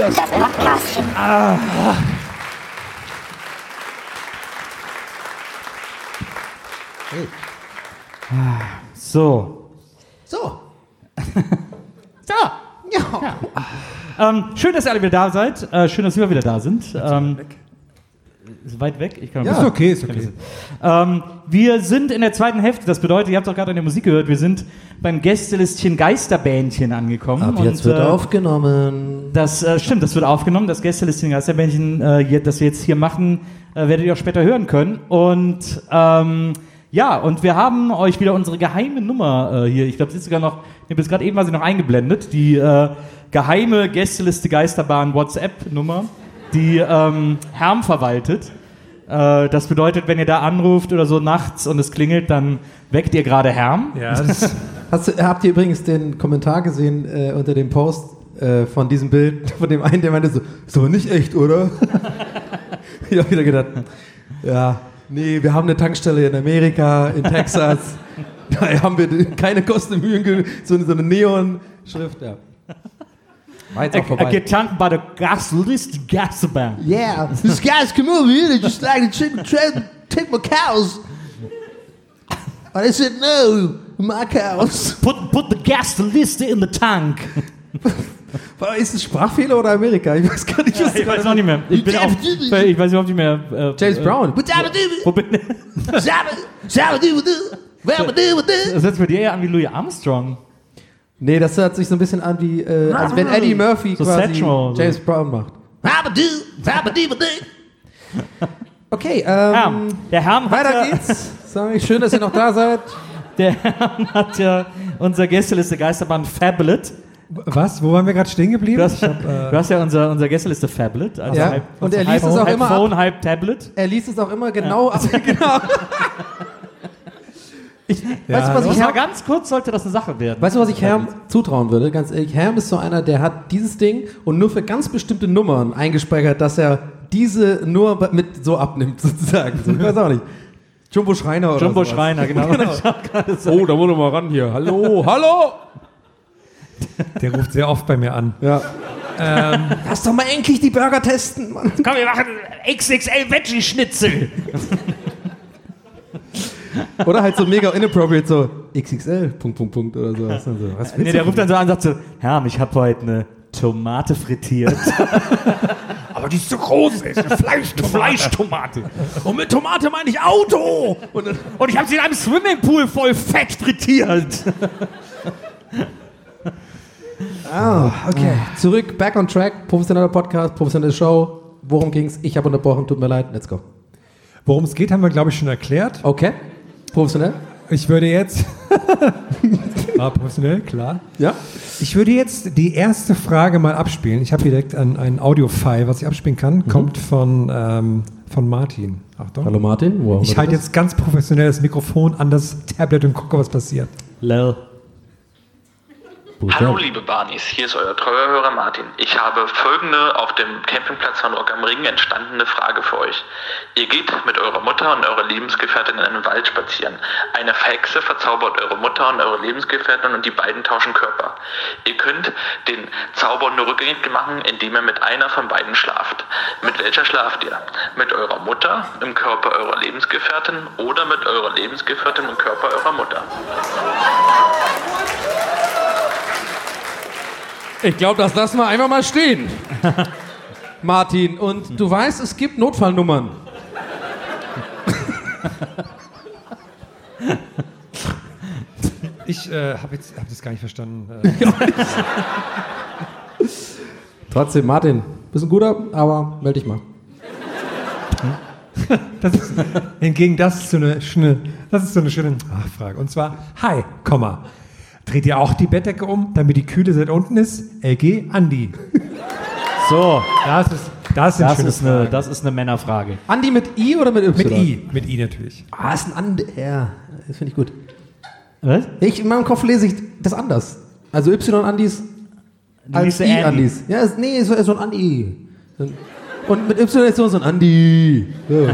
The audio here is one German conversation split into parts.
Das Podcastchen. Ah. Hey. So. So. so. Ja. ja. Ähm, schön, dass ihr alle wieder da seid. Äh, schön, dass wir wieder da sind. Ähm, ist weit weg? Ich kann ja, ist okay, ist okay. Ähm, wir sind in der zweiten Hälfte. Das bedeutet, ihr habt doch gerade an der Musik gehört, wir sind beim Gästelistchen Geisterbändchen angekommen. Ab jetzt und, wird äh, aufgenommen. Das äh, stimmt, das wird aufgenommen. Das Gästelistchen Geisterbändchen, äh, das wir jetzt hier machen, äh, werdet ihr auch später hören können. Und ähm, ja, und wir haben euch wieder unsere geheime Nummer äh, hier. Ich glaube, sie ist sogar noch, ich habe gerade eben war sie noch eingeblendet, die äh, geheime Gästeliste Geisterbahn WhatsApp-Nummer, die ähm, Herm verwaltet. Äh, das bedeutet, wenn ihr da anruft oder so nachts und es klingelt, dann weckt ihr gerade Herm. Ja, das Hast du, habt ihr übrigens den Kommentar gesehen äh, unter dem Post äh, von diesem Bild, von dem einen, der meinte so, ist aber nicht echt, oder? ich habe wieder gedacht, ja, Nee, wir haben eine Tankstelle in Amerika, in Texas. da haben wir keine Kosten Mühen, so, so eine Neon-Schrift, ja. War jetzt auch vorbei. I, I get tanked by the gasolist gasbank. Yeah, these guys come over here, they just like to take, take, take my cows. But I said, no, my cows. Put, put the gasolist in the tank. Ist es Sprachfehler oder Amerika? Ich weiß gar nicht, was ja, Ich weiß auch nicht mehr. Ich bin auch, ich weiß überhaupt nicht mehr. Äh, James äh, Brown. Wo bin ich? Sich bei dir eher an wie Louis Armstrong. Nee, das hört sich so ein bisschen an wie, äh, als wenn Eddie Murphy so quasi Satchel, James so. Brown macht. Okay, ähm, ja, der Herrn weiter ja, geht's. Sorry, schön, dass ihr noch da seid. Der Herrn hat ja unser Gästeliste Geisterbahn Fablet was? Wo waren wir gerade stehen geblieben? Du hast, hab, äh du hast ja unser, unser Gästeliste Fablet. Also ja. halb, und er liest es auch halb immer Phone, ab. halb Tablet. Er liest es auch immer genau. Ja. Also, genau. Ich, ja, weißt du, was ich Herm, ganz kurz sollte das eine Sache werden. Weißt du, was ich Herm zutrauen würde? Ganz ehrlich, Herm ist so einer, der hat dieses Ding und nur für ganz bestimmte Nummern eingespeichert, dass er diese nur mit so abnimmt, sozusagen. So, ich weiß auch nicht. Jumbo Schreiner oder Jumbo sowas. Schreiner, genau. genau. oh, da wurde mal ran hier. Hallo, hallo! Der ruft sehr oft bei mir an. Ja. Ähm, Lass doch mal endlich die Burger testen, Mann. Komm, wir machen XXL Veggie-Schnitzel. Oder halt so mega inappropriate, so XXL, Punkt, Punkt, Punkt oder so. Was, was nee, der ruft dann so an und sagt so, Herr, ich habe heute eine Tomate frittiert. Aber die ist zu groß, ist eine Fleischtomate. Fleischtomate. Und mit Tomate meine ich Auto. Und, und ich habe sie in einem Swimmingpool voll fett frittiert. Ah, okay. Zurück, back on track. Professioneller Podcast, professionelle Show. Worum ging's? Ich habe unterbrochen, tut mir leid. Let's go. Worum es geht, haben wir, glaube ich, schon erklärt. Okay. Professionell? Ich würde jetzt. ah, professionell, klar. Ja. Ich würde jetzt die erste Frage mal abspielen. Ich habe hier direkt ein, ein Audio-File, was ich abspielen kann. Mhm. Kommt von, ähm, von Martin. Achtung. Hallo Martin. Wow, ich halte jetzt ganz professionell das Mikrofon an das Tablet und gucke, was passiert. Lel. Hallo liebe Barnies, hier ist euer treuer Hörer Martin. Ich habe folgende auf dem Campingplatz von Rock am Ring entstandene Frage für euch. Ihr geht mit eurer Mutter und eurer Lebensgefährtin in einen Wald spazieren. Eine Hexe verzaubert eure Mutter und eure Lebensgefährtin und die beiden tauschen Körper. Ihr könnt den Zauber nur rückgängig machen, indem ihr mit einer von beiden schlaft. Mit welcher schlaft ihr? Mit eurer Mutter im Körper eurer Lebensgefährtin oder mit eurer Lebensgefährtin im Körper eurer Mutter? Ich glaube, das lassen wir einfach mal stehen. Martin, und du weißt, es gibt Notfallnummern. Ich äh, habe hab das gar nicht verstanden. Trotzdem, Martin, bist ein guter, aber melde dich mal. Das ist, hingegen, das ist so eine schöne, das ist so eine schöne Ach, Frage. Und zwar, hi, Komma. Dreht ihr auch die Bettdecke um, damit die Kühle seit unten ist? LG, Andi. So, das ist, das, das, ist, eine, das ist eine Männerfrage. Andi mit I oder mit Y? Mit I. Mit I natürlich. Ah, ist ein Andi. Ja, das finde ich gut. Was? Ich, in meinem Kopf lese ich das anders. Also Y-Andis als I-Andis. Ja, ist, nee, ist so ein Andi. Und mit Y ist so ein Andi. So.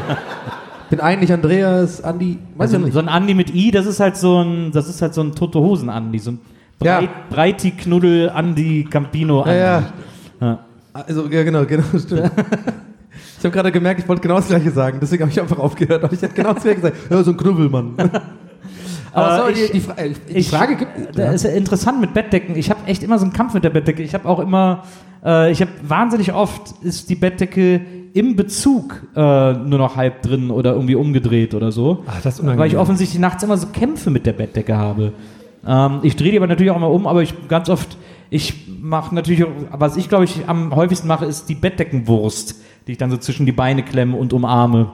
Bin eigentlich Andreas, Andi, weiß also, ich nicht. So ein Andi mit I, das ist halt so ein, das ist halt so ein Tote Hosen Andi, so ein Breit, ja. Breiti Knuddel Andi Campino Andi. Ja, ja. Also, ja, genau, genau, stimmt. Ich habe gerade gemerkt, ich wollte genau das Gleiche sagen, deswegen habe ich einfach aufgehört. Aber ich hätte genau das Gleiche gesagt. Ja, so ein Knubbelmann. Aber Äh, sorry, ich- die, Fra äh, die Ich- Frage gibt. Das ist ja interessant mit Bettdecken. Ich habe echt immer so einen Kampf mit der Bettdecke. Ich habe auch immer, äh, ich habe wahnsinnig oft ist die Bettdecke im Bezug äh, nur noch halb drin oder irgendwie umgedreht oder so. Ach, das ist unangenehm. Weil ich offensichtlich nachts immer so Kämpfe mit der Bettdecke habe. Ähm, ich drehe die aber natürlich auch mal um, aber ich ganz oft, ich mache natürlich, auch- was ich glaube ich am häufigsten mache, ist die Bettdeckenwurst, die ich dann so zwischen die Beine klemme und umarme,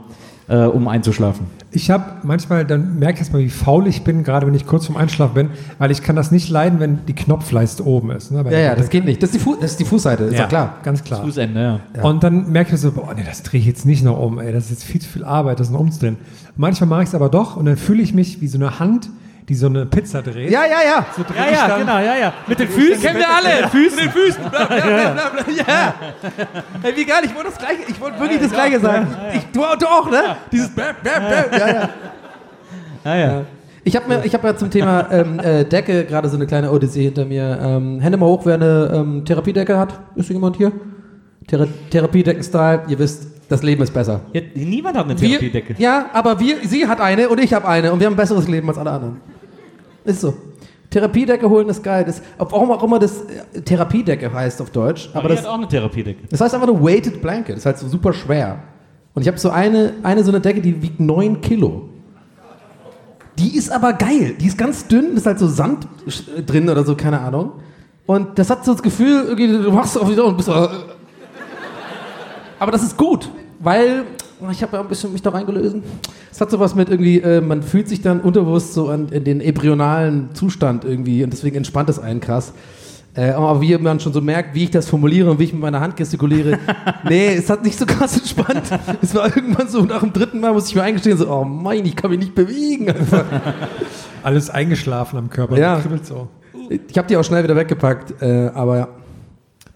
äh, um einzuschlafen. Ich habe manchmal, dann merke ich erstmal, wie faul ich bin, gerade wenn ich kurz vorm Einschlafen bin, weil ich kann das nicht leiden, wenn die Knopfleiste oben ist. Ne, Ja, ja, das geht nicht. Das ist die, Fu das ist die Fußseite, ist ja, klar. Ganz klar. Fußende, ja. Und dann merke ich so, boah, nee, das drehe ich jetzt nicht noch um, ey, das ist jetzt viel zu viel Arbeit, das noch umzudrehen. Manchmal mache ich es aber doch und dann fühle ich mich wie so eine Hand, die so eine Pizza dreht. Ja, ja, ja. so Ja, ja, dann- genau, ja, ja. Mit den Füßen. Kennen wir alle. Füßen. Mit den Füßen. Bla, bla, bla, bla, bla. Ja. Hey, wie geil, ich wollte das Gleiche, ich wollte wirklich das Gleiche sagen. Ich, du, du auch, ne? Dieses Bäm, Bäm, Bäm. Ja, ja. Ja, ja. Ich habe mir, ich habe ja zum Thema ähm, äh, Decke gerade so eine kleine Odyssee hinter mir. Ähm, Hände mal hoch, wer eine ähm, Therapiedecke hat. Ist hier jemand hier? Thera Therapiedecken-Style. Ihr wisst, das Leben ist besser. Ja, niemand hat eine Wir, Therapiedecke. ja, aber wir, sie hat eine und ich habe eine und wir haben ein besseres Leben als alle anderen. Ist so. Therapiedecke holen ist geil. Das, warum auch immer das äh, Therapiedecke heißt auf Deutsch. Aber Maria das, hat auch eine Therapiedecke. das heißt einfach nur weighted blanket. Das ist halt so super schwer. Und ich habe so eine, eine so eine Decke, die wiegt 9 Kilo. Die ist aber geil. Die ist ganz dünn, ist halt so Sand äh, drin oder so, keine Ahnung. Und das hat so das Gefühl, irgendwie, du machst auf wieder und bist. Äh, aber das ist gut, weil ich habe ja ein bisschen mich da reingelesen. Es hat sowas mit irgendwie, äh, man fühlt sich dann unterbewusst so an in den embryonalen Zustand irgendwie und deswegen entspannt es einen krass. Äh, aber wie man schon so merkt, wie ich das formuliere und wie ich mit meiner Hand gestikuliere, nee, es hat nicht so krass entspannt. Es war irgendwann so, nach dem dritten Mal muss ich mir eingestehen, so, oh mein, ich kann mich nicht bewegen. Einfach. Alles eingeschlafen am Körper. Ja. Kribbelt so. Ich habe die auch schnell wieder weggepackt, äh, aber ja.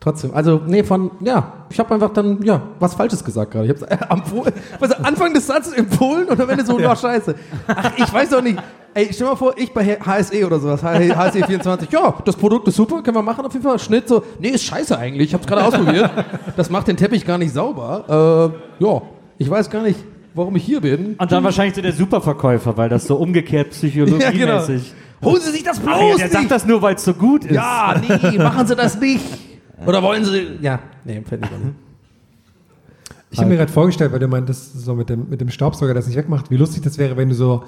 Trotzdem, also nee, von, ja, ich habe einfach dann, ja, was Falsches gesagt gerade. Ich habe äh, am Pol- was, Anfang des Satzes empfohlen und am Ende so, ja. scheiße. Ach, ich weiß doch nicht. Ey, stell mal vor, ich bei HSE oder sowas, HSE 24, ja, das Produkt ist super, können wir machen auf jeden Fall. Schnitt so, nee, ist scheiße eigentlich, ich habe es gerade ausprobiert. Das macht den Teppich gar nicht sauber. Äh, ja, ich weiß gar nicht, warum ich hier bin. Und dann wahrscheinlich so der Superverkäufer, weil das so umgekehrt psychologiemäßig. Holen Sie sich das bloß Ach ja, der nicht! sagt das nur, weil es so gut ist. Ja, nee, machen Sie das nicht. Oder wollen Sie. Ja, nee, fällt nicht. Ich habe mir gerade vorgestellt, weil du meintest, so mit dem, mit dem Staubsauger das nicht wegmacht, wie lustig das wäre, wenn du so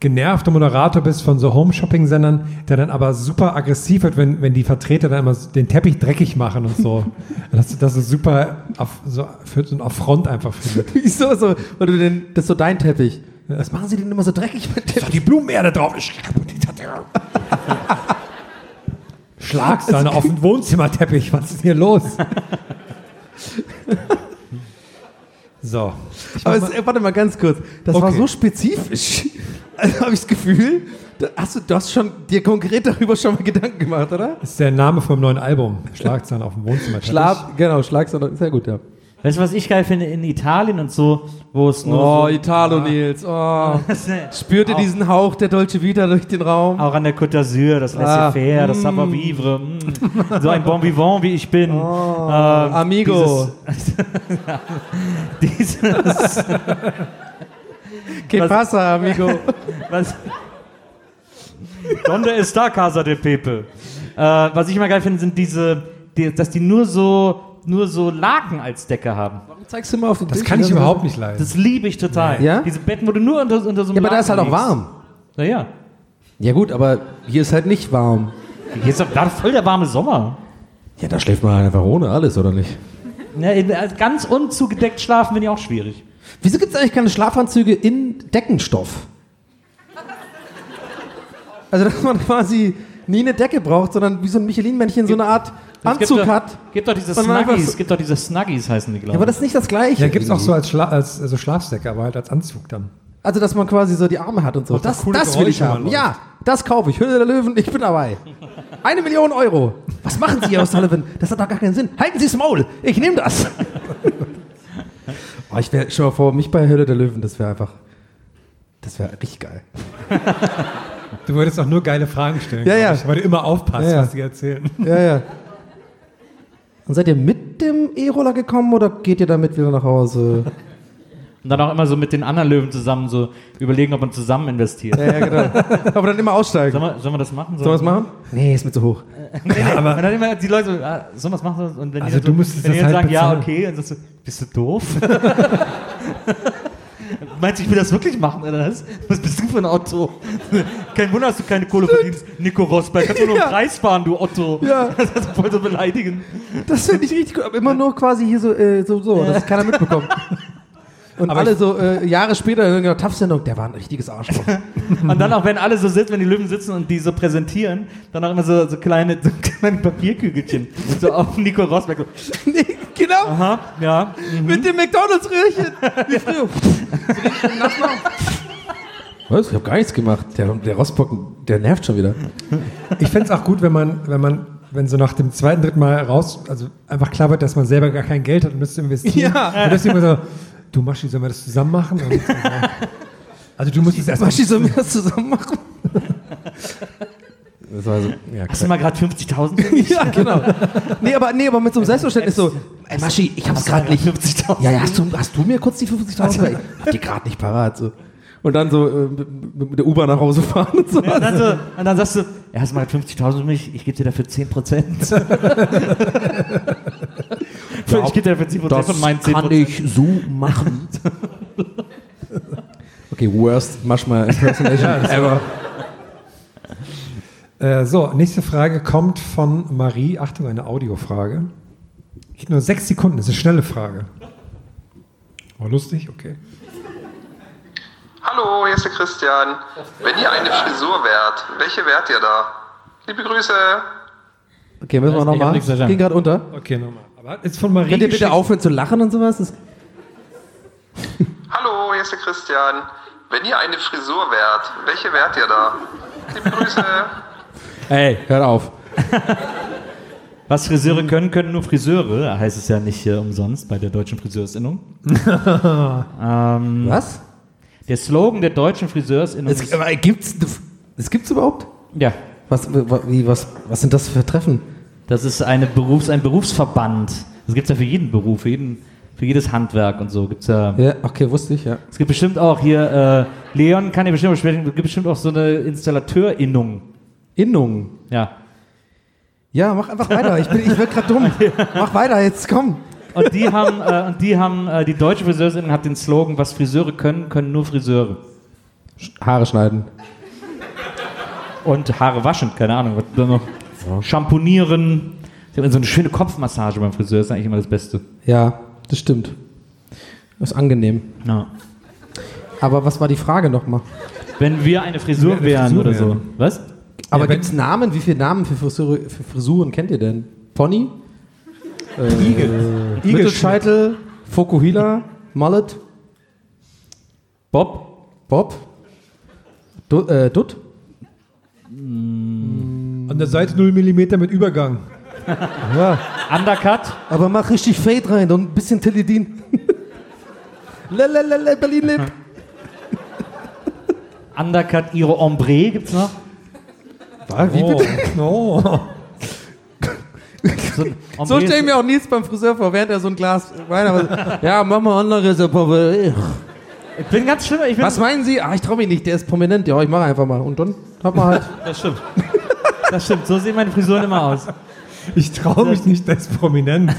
genervter Moderator bist von so Home-Shopping-Sendern, der dann aber super aggressiv wird, wenn, wenn die Vertreter dann immer den Teppich dreckig machen und so. dass du das so super auf, so, für so einen Affront einfach findet. Wieso so? Weil du denn, das ist so dein Teppich. Was machen Sie denn immer so dreckig mit Teppich? Die Blumenerde drauf. Schlagsahne auf den Wohnzimmerteppich. Was ist hier los? so. Aber es, äh, warte mal ganz kurz. Das war Okay. so spezifisch. Also habe ich das Gefühl, da hast du, du hast schon dir konkret darüber schon mal Gedanken gemacht, oder? Das ist der Name vom neuen Album. Schlagzahn auf dem Wohnzimmerteppich. Schlaf, genau, Schlagsahne, sehr gut, ja. Weißt du, was ich geil finde? In Italien und so, wo es nur Oh, so, Italo, Nils. Oh. Spürt ihr diesen Hauch der Dolce Vita durch den Raum? auch an der Côte d'Azur, das Ah, Laissez-faire, das Savoir-vivre, mm, so ein Bon Vivant, wie ich bin. Oh, Ähm, Amigo. Dieses, dieses, Que was- pasa, amigo? was, Donde está Casa de Pepe? Äh, was ich immer geil finde, sind diese, die, dass die nur so, nur so Laken als Decke haben. Zeigst du mal auf den Das Tisch, kann ich überhaupt nicht leiden. Das liebe ich total. Ja? Diese Betten, wo du nur unter, unter so einem Ja, aber da ist halt auch warm. Naja. Ja gut, aber hier ist halt nicht warm. Hier ist doch gerade voll der warme Sommer. Ja, da schläft man halt einfach ohne alles, oder nicht? Ja, also ganz unzugedeckt schlafen finde ich auch schwierig. Wieso gibt es eigentlich keine Schlafanzüge in Deckenstoff? Also, dass man quasi nie eine Decke braucht, sondern wie so ein Michelin-Männchen so eine Art Es Anzug gibt doch, hat. Gibt doch diese Und Snuggies, so- gibt doch diese Snuggies heißen die, glaube Ja, aber das ist nicht das Gleiche. Ja, gibt es auch so irgendwie. als, Schla als also Schlafsäcke, aber halt als Anzug dann. Also, dass man quasi so die Arme hat und so. Auch das Das, das will ich haben. Ja, das kaufe ich. Hülle der Löwen, ich bin dabei. Eine Million Euro. Was machen Sie, Herr Sullivan? Das hat doch gar keinen Sinn. Halten Sie das Maul. Ich nehme das. oh, ich wäre, schon mal vor, mich bei Hülle der Löwen, das wäre einfach, das wäre richtig geil. Du würdest auch nur geile Fragen stellen, Ja, ja. ich, weil du immer aufpasst, Ja, ja. was die erzählen. Ja, ja. Und seid ihr mit dem E-Roller gekommen oder geht ihr damit wieder nach Hause? Und dann auch immer so mit den anderen Löwen zusammen so überlegen, ob man zusammen investiert. ja, genau. Aber dann immer aussteigen. Sollen wir, sollen wir das machen? Sollen wir das machen? Nee, ist mir zu hoch. Nee, nee. und dann immer die Leute so, ah, sollen wir das machen? Und wenn Also die dann du so, wenn die halt sagen, ja, bezahlen. okay, und dann so, bist du doof? Meinst du, ich will das wirklich machen, oder was? Was bist du für ein Otto? Kein Wunder, dass du keine Kohle verdienst. Nico Rosberg, kannst du nur Ja. einen Preis fahren, du Otto. Ja. Das ist voll so beleidigend. Das finde ich richtig gut. Aber immer nur quasi hier so, äh, so, so dass keiner mitbekommt. Und Aber alle so äh, Jahre später in irgendeiner TAF-Sendung, der war ein richtiges Arschloch. Und dann auch, wenn alle so sitzen, wenn die Löwen sitzen und die so präsentieren, dann auch immer so, so kleine, so kleine Papierkügelchen. So auf Nico Rosberg. So, genau, aha, ja. mit dem McDonalds-Röhrchen. Wie früher. Was? Ich habe gar nichts gemacht. Der, der Rossbock, der nervt schon wieder. Ich fände es auch gut, wenn man, wenn man, wenn so nach dem zweiten, dritten Mal raus, also einfach klar wird, dass man selber gar kein Geld hat und müsste investieren. Ja. Und deswegen immer so, du Maschi, sollen wir das zusammen machen? Und, also du musst es erstmal. Maschi, sollen wir das zusammen machen? Das war so, ja, Hast du mal gerade 50.000 für mich? ja, genau. Nee aber, nee, aber mit so einem Selbstverständnis so, ey Maschi, ich hab's gerade nicht. 50.000. Ja, ja, hast du, hast du mir kurz die 50.000? Ich hab die gerade nicht parat. So. Und dann so äh, mit, der U-Bahn nach Hause fahren und so. Ja, und, dann so, und dann sagst du, ja, hast du mal 50.000 für mich, ich gebe dir dafür 10%. ich gebe dir dafür 10% von meinen 10%. kann ich so machen. okay, worst Maschma Impersonation ever. Äh, so, nächste Frage kommt von Marie. Achtung, eine Audiofrage. Geht nur sechs Sekunden, das ist eine schnelle Frage. Oh, lustig, okay. Hallo, hier ist der Christian. Wenn ihr eine Frisur wärt, welche wärt ihr da? Liebe Grüße. Okay, müssen wir Ich nochmal. Ging gerade unter. Okay, nochmal. Aber ist von Marie Könnt ihr bitte aufhören zu lachen und sowas? Das Hallo, hier ist der Christian. Wenn ihr eine Frisur wärt, welche wärt ihr da? Liebe Grüße. Ey, hört auf. Was Friseure können, können nur Friseure, heißt es ja nicht äh, umsonst bei der deutschen Friseursinnung. ähm, Was? der Slogan der deutschen Friseursinnung Es, ist, aber gibt's, das gibt's überhaupt? ja, Was, wie, was, was sind das für Treffen? das ist eine Berufs-, ein Berufsverband. Das gibt es ja für jeden Beruf, für, jeden, für jedes Handwerk und so. Gibt's ja, Ja, okay, wusste ich, ja. es gibt bestimmt auch hier, äh, Leon kann ja bestimmt besprechen, es gibt bestimmt auch so eine Installateurinnung. Innung. Ja. Ja, mach einfach weiter. Ich, bin, ich werd grad dumm. Mach weiter, jetzt komm. Und die haben, äh, und die haben, äh, die deutsche Friseursinnung hat den Slogan, was Friseure können, können nur Friseure. Haare schneiden. Und Haare waschen, keine Ahnung, was da noch. Sie haben so eine schöne Kopfmassage beim Friseur, ist eigentlich immer das Beste. Ja, das stimmt. Das ist angenehm. Ja. Aber was war die Frage nochmal? Wenn wir eine Frisur Wenn wir eine wären oder so. Was? Aber Ja, wenn- gibt's Namen? Wie viele Namen für, Frisure, für Frisuren kennt ihr denn? Pony? Äh, Igel. Mittelscheitel? Fokuhila? Mullet? Bob? Bob? Du, äh, Dutt? An der Seite 0 mm mit Übergang. Ja. Undercut? Aber mach richtig Fade rein und ein bisschen Teledin. Lalalala, Berlin lebt. Undercut, ihre Ombre gibt's noch? Wie Oh. bitte? Oh. So, So stelle ich mir auch Nils beim Friseur vor, während er so ein Glas Wein hat. Ja, mach mal anderes. aber- Ich bin ganz schlimm. Ich bin, Was meinen Sie? Ah, ich traue mich nicht, der ist prominent. Ja, ich mache einfach mal. Und dann hat man halt. Das stimmt. Das stimmt. So sehen meine Frisuren immer aus. Ich traue mich nicht, der ist prominent.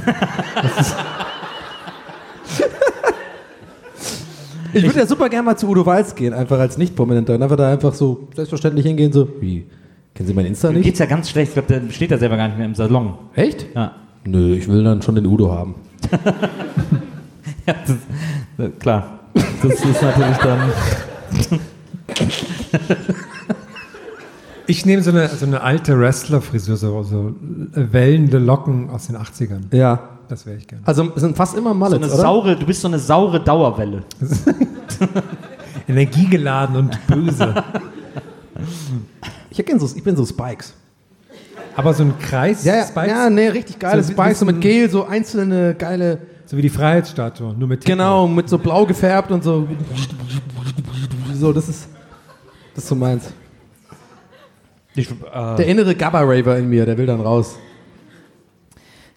Ich würde ja super gerne mal zu Udo Walz gehen, einfach als Nicht-Prominenter. Und einfach da einfach so selbstverständlich hingehen, so, wie, kennen Sie mein Insta nicht? geht's ja ganz schlecht. Ich glaube, der steht da selber gar nicht mehr im Salon. Echt? Ja. Nö, ich will dann schon den Udo haben. ja das, das, klar. Das ist natürlich dann. Ich nehme so eine, so eine alte Wrestler-Frisur, so, so wellende Locken aus den 80ern. Ja. Das wäre ich gerne. Also es sind fast immer So Mullets, eine oder? saure, du bist so eine saure Dauerwelle. Energiegeladen und böse. Ich, so, ich bin so Spikes. Aber so ein Kreis, Ja, ja, Spikes, ja nee, richtig geile So Spikes, so mit Gel, so einzelne geile, so wie die Freiheitsstatue, nur mit Titten. genau, mit so blau gefärbt und so. So, das ist, das ist so meins. Ich, äh, Der innere Gabba-Raver in mir, der will dann raus.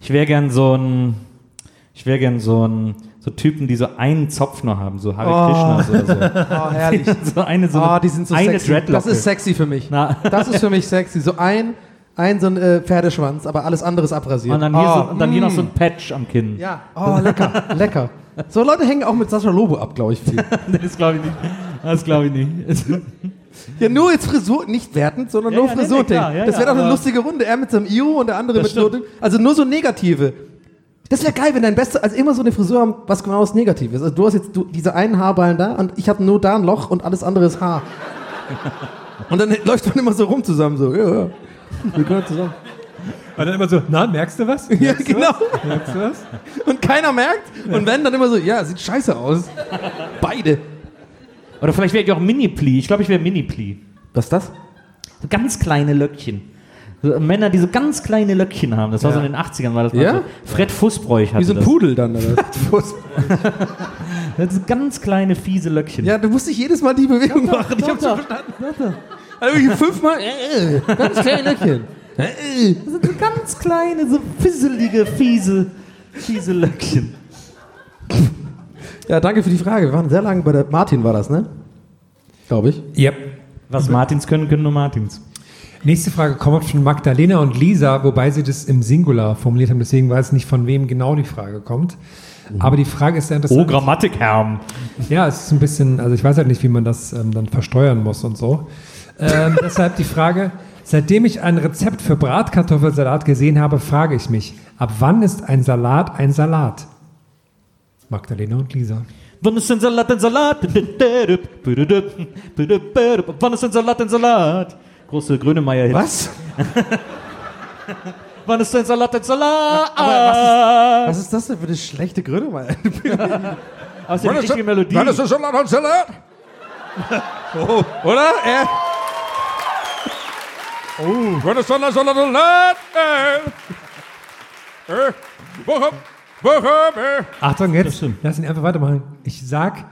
Ich wäre gern so ein, ich wäre gern so ein, so Typen, die so einen Zopf nur haben, so Hare Krishnas oder so. Oh, herrlich. so eine, so eine, die sind so eine sexy. Das ist sexy für mich. Na. Das ist für mich sexy. So ein, ein so ein äh, Pferdeschwanz, aber alles andere ist abrasiert. Und dann hier, oh, so, und dann hier noch so mm. ein Patch am Kinn. Ja, oh, lecker, lecker. So Leute hängen auch mit Sascha Lobo ab, glaube ich, viel. Das glaube ich nicht. Das glaube ich nicht. Ja, nur jetzt Frisur, nicht wertend, sondern Ja, nur ja, nee, nee, Frisur. klar, ja, das wäre doch eine lustige Runde. Er mit seinem Io und der andere mit stimmt. also nur so negative. Das wäre geil, wenn dein Beste, also immer so eine Frisur haben, was genau das Negative ist. Also du hast jetzt du, diese einen Haarballen da und ich habe nur da ein Loch und alles andere ist Haar. und dann läuft man immer so rum zusammen, so, ja, ja. Wir gehören zusammen. Und dann immer so, na, merkst du was? Ja, Merkst du genau. Was? Merkst du was? Und keiner merkt. Und wenn, dann immer so, ja, sieht scheiße aus. Beide. Oder vielleicht wäre ich auch Mini-Pli. Ich glaube, ich wäre Mini-Pli. Was ist das? So ganz kleine Löckchen. So, Männer, die so ganz kleine Löckchen haben. Das war so in den 80ern, war das mal Ja? so. Fred Fußbräuch hatte Wie so ein das. Pudel dann, oder? Das sind ganz kleine, fiese Löckchen. ja, du musst nicht jedes Mal die Bewegung machen. Ich hab's schon verstanden. Also fünfmal, äh, äh, ganz kleine Löckchen. Äh, äh. Das sind so ganz kleine, so fisselige, fiese, fiese Löckchen. Ja, danke für die Frage. Wir waren sehr lange bei der Martin, war das, ne? Glaube ich. Yep. Was Martins können, können nur Martins. Nächste Frage kommt von Magdalena und Lisa, wobei sie das im Singular formuliert haben, deswegen weiß ich nicht, von wem genau die Frage kommt. Aber die Frage ist sehr interessant. Oh, Grammatikherm. Ja, es ist ein bisschen, also ich weiß halt nicht, wie man das ähm, dann versteuern muss und so. Ähm, deshalb die Frage, seitdem ich ein Rezept für Bratkartoffelsalat gesehen habe, frage ich mich, ab wann ist ein Salat ein Salat? Magdalena und Lisa. Wann ist ein Salat ein Salat? Wann ist ein Salat ein Salat? Große Grönemeyer-Hit. Was? Wann ist ein Salat ein Salat? Was ist das denn für eine schlechte mal? Aber es ist ja richtige Melodie. Salat und Salat? oh, oder? Er, Oh, Wann ist Salat, Salat, Salat? Äh. Äh. Woche, äh. Achtung, jetzt, lass ihn einfach weitermachen. Ich sag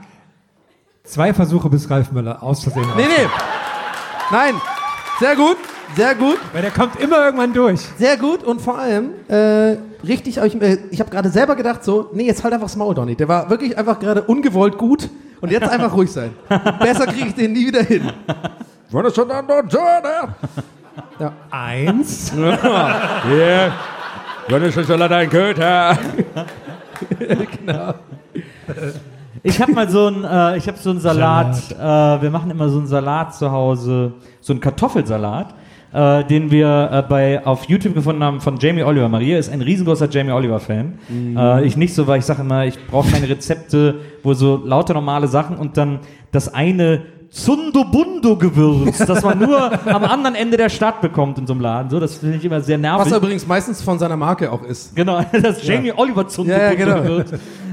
zwei Versuche, bis Ralf Möller aus Versehen nee, nee. Nein. Sehr gut. Sehr gut. Weil der kommt immer irgendwann durch. Sehr gut und vor allem, äh, richtig, ich, äh, ich habe gerade selber gedacht so, nee, jetzt halt einfach das Maul, Donny. Der war wirklich einfach gerade ungewollt gut und jetzt einfach ruhig sein. Besser kriege ich den nie wieder hin. Wann ist Salat, Salat? Eins. Ja. Wann ist Salat ein Köter? Ich habe mal so einen, äh, ich habe so einen Salat. Äh, wir machen immer so einen Salat zu Hause, so einen Kartoffelsalat, äh, den wir äh, bei auf YouTube gefunden haben von Jamie Oliver. Maria ist ein riesengroßer Jamie Oliver Fan. Äh, ich nicht so, weil ich sage immer, ich brauche keine Rezepte, wo so lauter normale Sachen und dann das eine Zundo-Bundo-Gewürz, das man nur am anderen Ende der Stadt bekommt in so einem Laden. So, das finde ich immer sehr nervig. Was er übrigens meistens von seiner Marke auch ist. Genau, das Jamie Oliver Zundo Ja, ja, genau.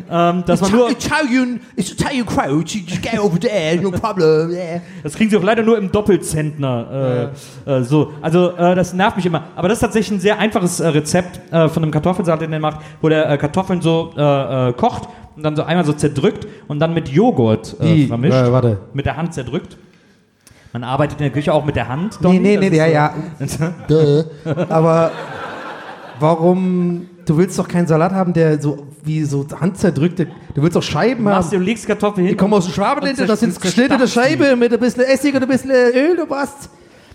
Ähm, dass man nur, Italian, it's Italian crouch. You just go over there, no problem. Yeah. das kriegen sie auch leider nur im Doppelzentner. Äh, äh, so, also äh, das nervt mich immer. Aber das ist tatsächlich ein sehr einfaches äh, Rezept äh, von einem Kartoffelsalat, den er macht, wo der äh, Kartoffeln so kocht und dann so einmal so zerdrückt und dann mit Joghurt Wie? vermischt. Warte. Mit der Hand zerdrückt. Man arbeitet in der Küche auch mit der Hand. Nee, Donny, nee, nee, ist ja, ja. Duh. Aber warum, du willst doch keinen Salat haben, der so wie so handzerdrückte, du willst doch Scheiben Machst du haben. legst Kartoffeln hin. Die kommen aus dem Schwabenländer, das sind geschnittene. Scheibe mit ein bisschen Essig und ein bisschen Öl, du passt.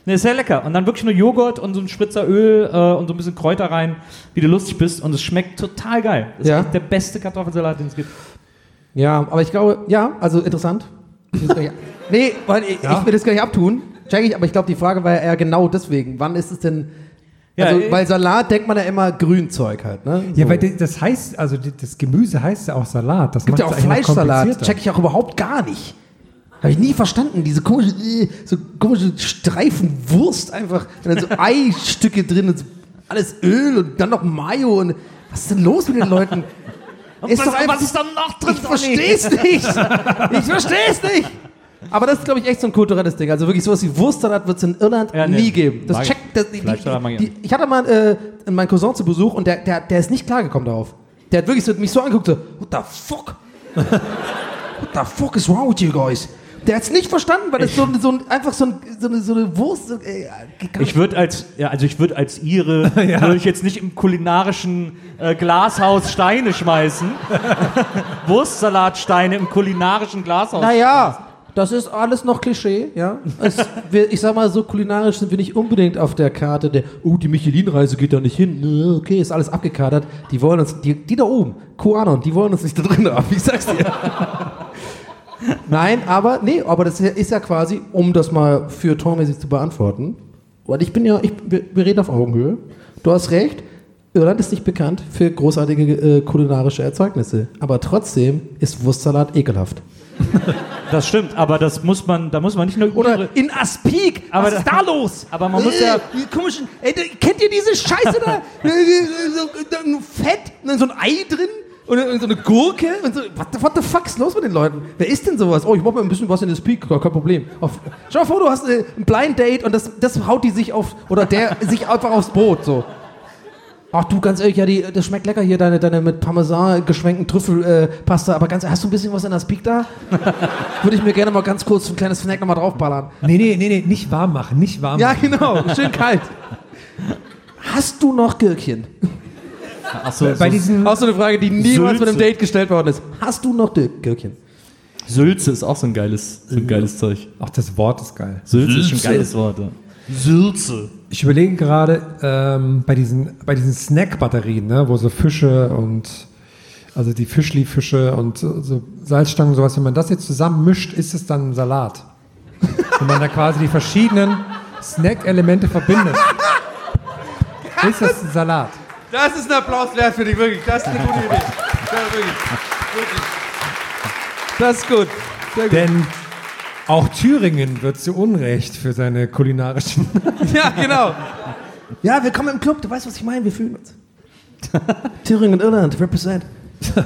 Ne, ist sehr lecker. Und dann wirklich nur Joghurt und so ein Spritzer Öl äh, und so ein bisschen Kräuter rein, wie du lustig bist. Und es schmeckt total geil. Das Ja. ist der beste Kartoffelsalat, den es gibt. Ja, aber ich glaube, ja, also interessant. Nee, weil ich, ich will das gar nicht abtun, check ich, aber ich glaube, die Frage war ja eher genau deswegen. Wann ist es denn, Ja, also, äh, weil Salat denkt man ja immer Grünzeug halt, ne? Ja, So. weil die- das heißt, also das Gemüse heißt ja auch Salat. Das gibt ja auch Fleischsalat, check ich auch überhaupt gar nicht. Habe ich nie verstanden, diese komische, äh, so komische Streifen Wurst einfach, und dann so Eistücke drin und so alles Öl und dann noch Mayo und was ist denn los mit den Leuten? Ist was, doch einfach- was ist da noch drin? Ich versteh's nicht. Ich versteh's nicht. Aber das ist, glaube ich, echt so ein kulturelles Ding. Also wirklich sowas wie Wurstsalat wird es in Irland Ja, nee. nie geben. Das Mag checkt. Das, die, die, ich die, ich hatte mal äh, meinen Cousin zu Besuch und der, der, der ist nicht klargekommen darauf. Der hat wirklich so, mich so angeguckt, so, what the fuck? what the fuck is wrong with you guys? Der hat es nicht verstanden, weil das so, so ein, einfach so, ein, so, eine, so eine Wurst. So, ey, gar Ich würde als, ja, also ich würde als Ihre, würde ich jetzt nicht im kulinarischen äh, Glashaus Steine schmeißen. Wurstsalatsteine im kulinarischen Glashaus. Naja, das ist alles noch Klischee, ja. Wir, ich sag mal, so kulinarisch sind wir nicht unbedingt auf der Karte der, oh, die Michelin-Reise geht da nicht hin. Okay, ist alles abgekadert. Die wollen uns, die, die da oben, QAnon, die wollen uns nicht da drin haben, ich sag's dir. Nein, aber, nee, aber das ist ja quasi, um das mal für tormäßig zu beantworten, weil ich bin ja, ich, wir, wir reden auf Augenhöhe. Du hast recht, Irland ist nicht bekannt für großartige äh, kulinarische Erzeugnisse. Aber trotzdem ist Wurstsalat ekelhaft. Das stimmt, aber das muss man, da muss man nicht nur Oder in Aspik, Aber was ist da- los? aber man muss ja- die komischen, ey, da- kennt ihr diese Scheiße da? so, da ein Fett dann so ein Ei drin und so eine Gurke und so. What the, what the fuck ist los mit den Leuten? Wer isst denn sowas? Oh, ich mach mal ein bisschen was in Aspik, kein Problem. Auf, stell dir vor, du hast äh, ein Blind Date und das, das haut die sich auf, oder der sich einfach aufs Brot, so. Ach du, ganz ehrlich, ja, die, das schmeckt lecker hier, deine, deine mit Parmesan geschwenkten Trüffelpasta, äh, aber ganz hast du ein bisschen was in der Speak da? Würde ich mir gerne mal ganz kurz ein kleines Snack nochmal draufballern. Nee, nee, nee, nee, nicht warm machen, nicht warm Ja, machen. genau, schön kalt. Hast du noch Gürkchen? Ach so, Bei so diesen, Auch so eine Frage, die niemals Sülze. mit einem Date gestellt worden ist. Hast du noch Gür- Gürkchen? Sülze ist auch so ein geiles, so ein geiles Zeug. auch das Wort ist geil. Sülze, ist schon ein geiles Wort. Ja. Sülze. Ich überlege gerade ähm, bei diesen, bei diesen Snack-Batterien, ne, wo so Fische und also die Fischli-Fische und so Salzstangen und sowas, wenn man das jetzt zusammen mischt, ist es dann ein Salat. wenn man da quasi die verschiedenen Snack-Elemente verbindet. ist das ein Salat? Das ist ein Applaus wert für dich, wirklich. Das ist eine gute Idee. Ja, wirklich. wirklich. Das ist gut. Sehr gut. Denn auch Thüringen wird zu Unrecht für seine kulinarischen. Ja, genau. Ja, willkommen im Club. Du weißt, was ich meine. Wir fühlen uns. Thüringen, Irland, represent.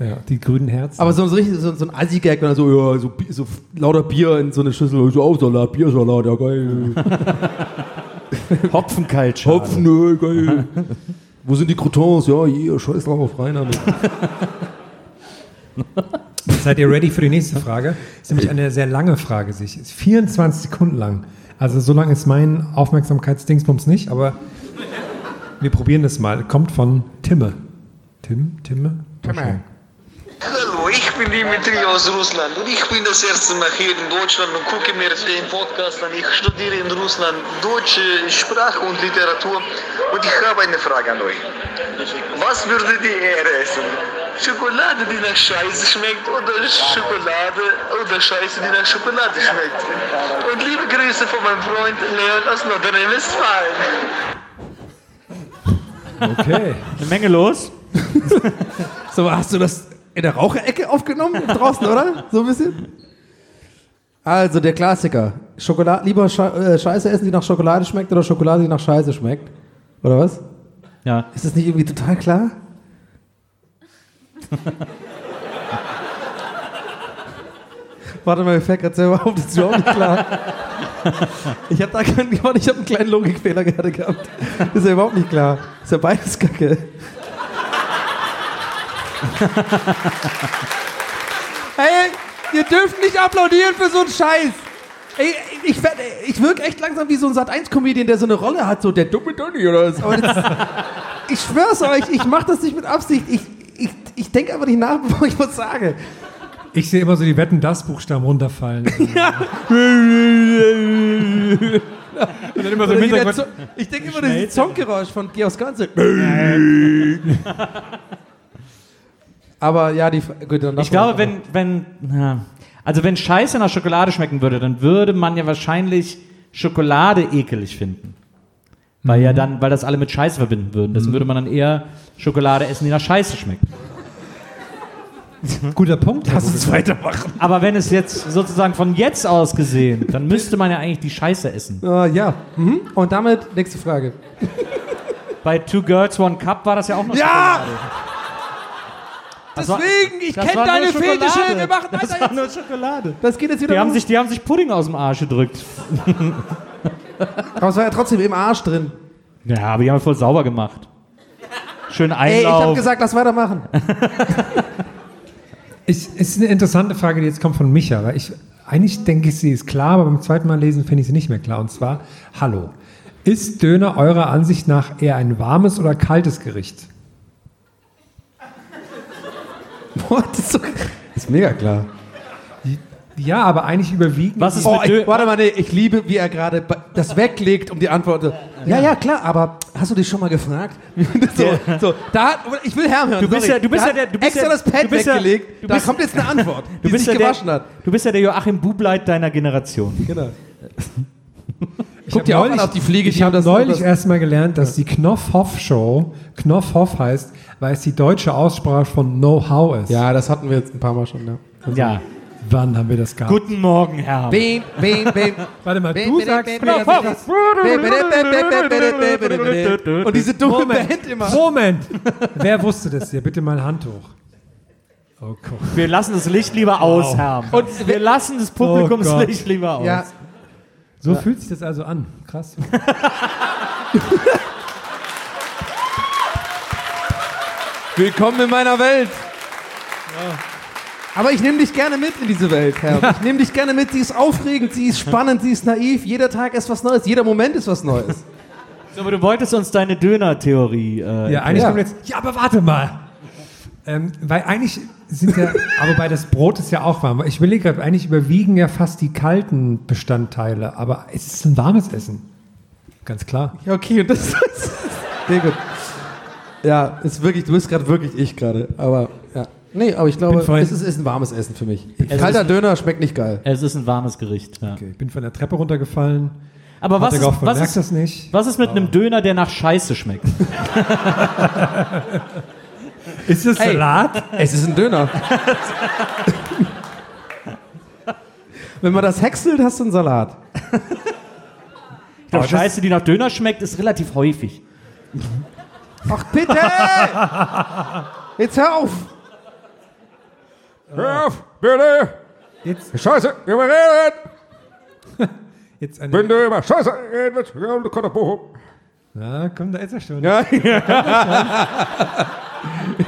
ja, die grünen Herzen. Aber so, so, richtig, so, so ein Assi-Gag, wenn er so, ja, so, so lauter Bier in so eine Schüssel, so auch Salat, Biersalat, ja geil. Hopfenkaltschale. Hopfen, nö, geil. Wo sind die Croutons? Ja, hier, scheiß drauf, rein damit. Seid ihr ready für die nächste Frage? Ist nämlich eine sehr lange Frage, sich. Ist 24 Sekunden lang. Also so lang ist mein Aufmerksamkeitsdingsbums nicht, aber wir probieren das mal. Kommt von Timme. Tim? Timme? Timme. Hallo, ich bin Dimitri aus Russland und ich bin das erste Mal hier in Deutschland und gucke mir den Podcast an. Ich studiere in Russland deutsche Sprache und Literatur und ich habe eine Frage an euch. Was würdet ihr eher essen? Schokolade, die nach Scheiße schmeckt oder Schokolade oder Scheiße, die nach Schokolade schmeckt? Und liebe Grüße von meinem Freund Leon aus Nordrhein-Westfalen. Okay. Eine Menge los. So, hast du das in der Raucherecke aufgenommen? Draußen, oder? So ein bisschen? Also, der Klassiker. Schokolade, lieber Sche äh, Scheiße essen, die nach Schokolade schmeckt oder Schokolade, die nach Scheiße schmeckt? Oder was? Ja. Ist das nicht irgendwie total klar? Warte mal, mir fällt gerade selber auf, das ist überhaupt nicht klar. Ich habe da keinen, ich habe einen kleinen Logikfehler gerade gehabt. Das ist ja überhaupt nicht klar. ist ja beides Kacke. Hey, ihr dürft nicht applaudieren für so einen Scheiß. Ey, ich, werd- ich wirke echt langsam wie so ein Sat1-Comedian, der so eine Rolle hat, so der dumme Donny oder das, ich schwör's euch, ich mache das nicht mit Absicht. Ich, ich, ich denke einfach nicht nach, bevor ich was sage. Ich sehe immer so die Wetten, das Buchstaben runterfallen. Und dann immer so im Hintergrund. Zo- ich denke immer dieses Songgeräusch von Georg Ganze. Aber ja, die. Gut, dann Ich glaube, wenn, wenn, na, also wenn Scheiße nach Schokolade schmecken würde, dann würde man ja wahrscheinlich Schokolade ekelig finden. Weil ja dann, weil das alle mit Scheiße verbinden würden. Deswegen würde man dann eher Schokolade essen, die nach Scheiße schmeckt. Guter Punkt. Lass uns weitermachen. Aber wenn es jetzt sozusagen von jetzt aus gesehen, dann müsste man ja eigentlich die Scheiße essen. Äh, ja. Mhm. Und damit nächste Frage. Bei Two Girls, One Cup war das ja auch noch Ja! Schokolade. Das war- Deswegen, ich das kenne war nur deine Schokolade. Fetische. Wir machen Das war jetzt. nur Schokolade. Das geht jetzt wieder Die haben, los. sich, die haben sich Pudding aus dem Arsch gedrückt. Aber es war ja trotzdem im Arsch drin. Ja, aber die haben wir voll sauber gemacht. Schön Ey, ich Einlauf. habe gesagt, lass weitermachen. Ich, es ist eine interessante Frage, die jetzt kommt von Micha, weil ich eigentlich denke ich, sie ist klar, aber beim zweiten Mal lesen finde ich sie nicht mehr klar. Und zwar, hallo. Ist Döner eurer Ansicht nach eher ein warmes oder kaltes Gericht? Boah, das ist, so, das ist mega klar. Ja, aber eigentlich überwiegend. Was ist Oh, mit ich, warte mal, nee, ich liebe, wie er gerade das weglegt, um die Antwort. Ja, ja, klar, aber hast du dich schon mal gefragt? so, so, da, ich will Herrn hören. Du bist sorry. ja- du bist Da ja der- du bist extra ja- das Pad du bist ja- weggelegt. du da bist- kommt jetzt eine Antwort, Du die bist, sich ja gewaschen der, hat. du bist ja der Joachim Bubleit deiner Generation. Genau. Ich Guck dir auch auf die Fliege. Ich habe das- neulich das- erst mal gelernt, dass die Knopfhoff-Show Knopfhoff heißt, weil es die deutsche Aussprache von Know-how ist. Ja, das hatten wir jetzt ein paar Mal schon. Ja. Ja. Wann haben wir das gehabt? Guten Morgen, Herr. Bing, bing, bing. Warte mal, du sagst Knopfhoff. Und diese dumme Moment, Band immer. Moment. Wer wusste das hier? Bitte mal Hand hoch. Oh Gott. Wir lassen das Licht lieber aus, Herr. Und wir lassen das Publikumslicht lieber aus. Ja, So fühlt sich das also an. Krass. willkommen in meiner Welt. Aber ich nehme dich gerne mit in diese Welt, Herr. Ich nehme dich gerne mit. Sie ist aufregend, sie ist spannend, sie ist naiv. Jeder Tag ist was Neues, jeder Moment ist was Neues. So, aber du wolltest uns deine Döner-Theorie. Äh, Ja, eigentlich Ja. kommt jetzt. Ja, aber warte mal. Ähm, weil eigentlich sind ja, aber bei das Brot ist ja auch warm. Ich will gerade, eigentlich überwiegen ja fast die kalten Bestandteile, aber es ist ein warmes Essen. Ganz klar. Ja, okay, und das ist sehr gut. Ja, ist wirklich, du bist gerade wirklich ich gerade. Aber ja. Nee, aber ich glaube, es ist, ist ein warmes Essen für mich. Es Kalter ist- Döner schmeckt nicht geil. Es ist ein warmes Gericht. Ja. Okay, ich bin von der Treppe runtergefallen. Aber was gehofft, was, ist, das nicht. was ist mit einem Döner, der nach Scheiße schmeckt? Ist das Ey. Salat? Es ist ein Döner. Wenn man das häckselt, hast du einen Salat. Ich glaube, Scheiße, die nach Döner schmeckt, ist relativ häufig. Ach bitte! Jetzt hör auf! Hör auf, bitte! Jetzt, Scheiße, überredet! jetzt eine. Wenn du über Scheiße redest, ja, du kannst Bochum. Ja, komm, da ist er schon. Ja, ja,